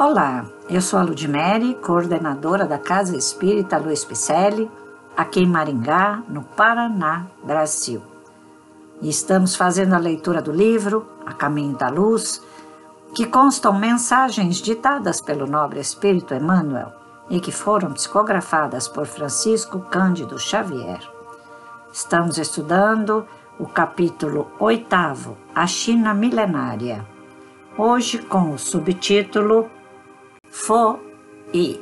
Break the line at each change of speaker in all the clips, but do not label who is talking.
Olá, eu sou a Ludmere, coordenadora da Casa Espírita Luiz Picelli, aqui em Maringá, no Paraná, Brasil. E estamos fazendo a leitura do livro A Caminho da Luz, que constam mensagens ditadas pelo nobre Espírito Emmanuel e que foram psicografadas por Francisco Cândido Xavier. Estamos estudando o capítulo oitavo, A China Milenária, hoje com o subtítulo Fo-I.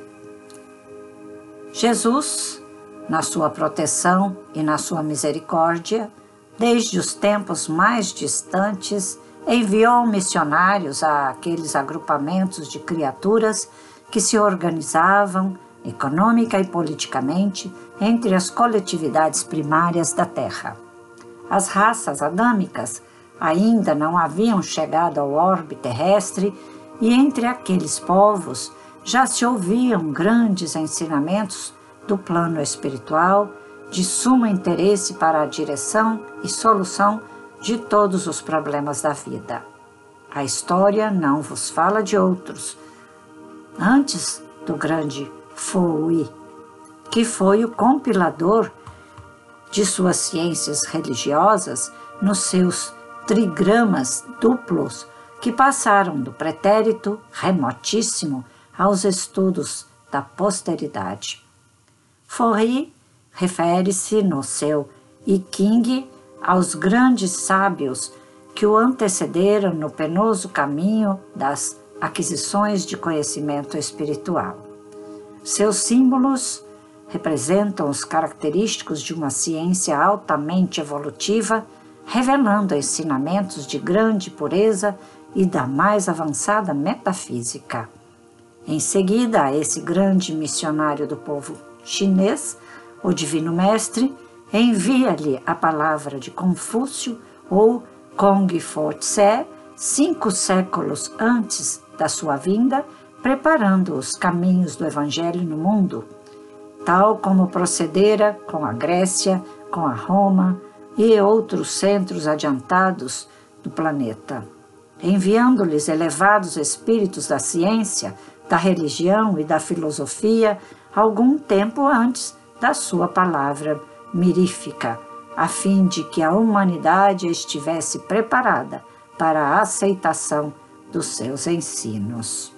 Jesus, na sua proteção e na sua misericórdia, desde os tempos mais distantes, enviou missionários a aqueles agrupamentos de criaturas que se organizavam econômica e politicamente entre as coletividades primárias da Terra. As raças adâmicas ainda não haviam chegado ao orbe terrestre e entre aqueles povos já se ouviam grandes ensinamentos do plano espiritual de sumo interesse para a direção e solução de todos os problemas da vida. A história não vos fala de outros. Antes do grande Fouí, que foi o compilador de suas ciências religiosas nos seus trigramas duplos que passaram do pretérito remotíssimo aos estudos da posteridade. Forri refere-se no seu I King aos grandes sábios que o antecederam no penoso caminho das aquisições de conhecimento espiritual. Seus símbolos representam os característicos de uma ciência altamente evolutiva, revelando ensinamentos de grande pureza e da mais avançada metafísica. Em seguida, a esse grande missionário do povo chinês, o Divino Mestre envia-lhe a palavra de Confúcio ou Kong Fo Tse, cinco séculos antes da sua vinda, preparando os caminhos do Evangelho no mundo, tal como procedera com a Grécia, com a Roma e outros centros adiantados do planeta enviando-lhes elevados espíritos da ciência, da religião e da filosofia algum tempo antes da sua palavra mirífica, a fim de que a humanidade estivesse preparada para a aceitação dos seus ensinos.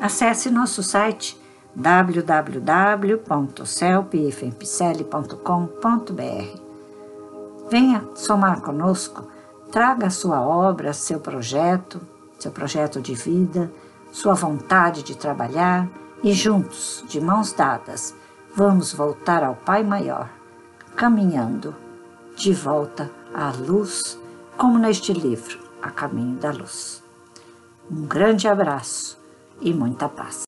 Acesse nosso site www.celpifempicele.com.br. Venha somar conosco Traga a sua obra, seu projeto, seu projeto de vida, sua vontade de trabalhar e juntos, de mãos dadas, vamos voltar ao Pai Maior, caminhando de volta à luz, como neste livro, A Caminho da Luz. Um grande abraço e muita paz.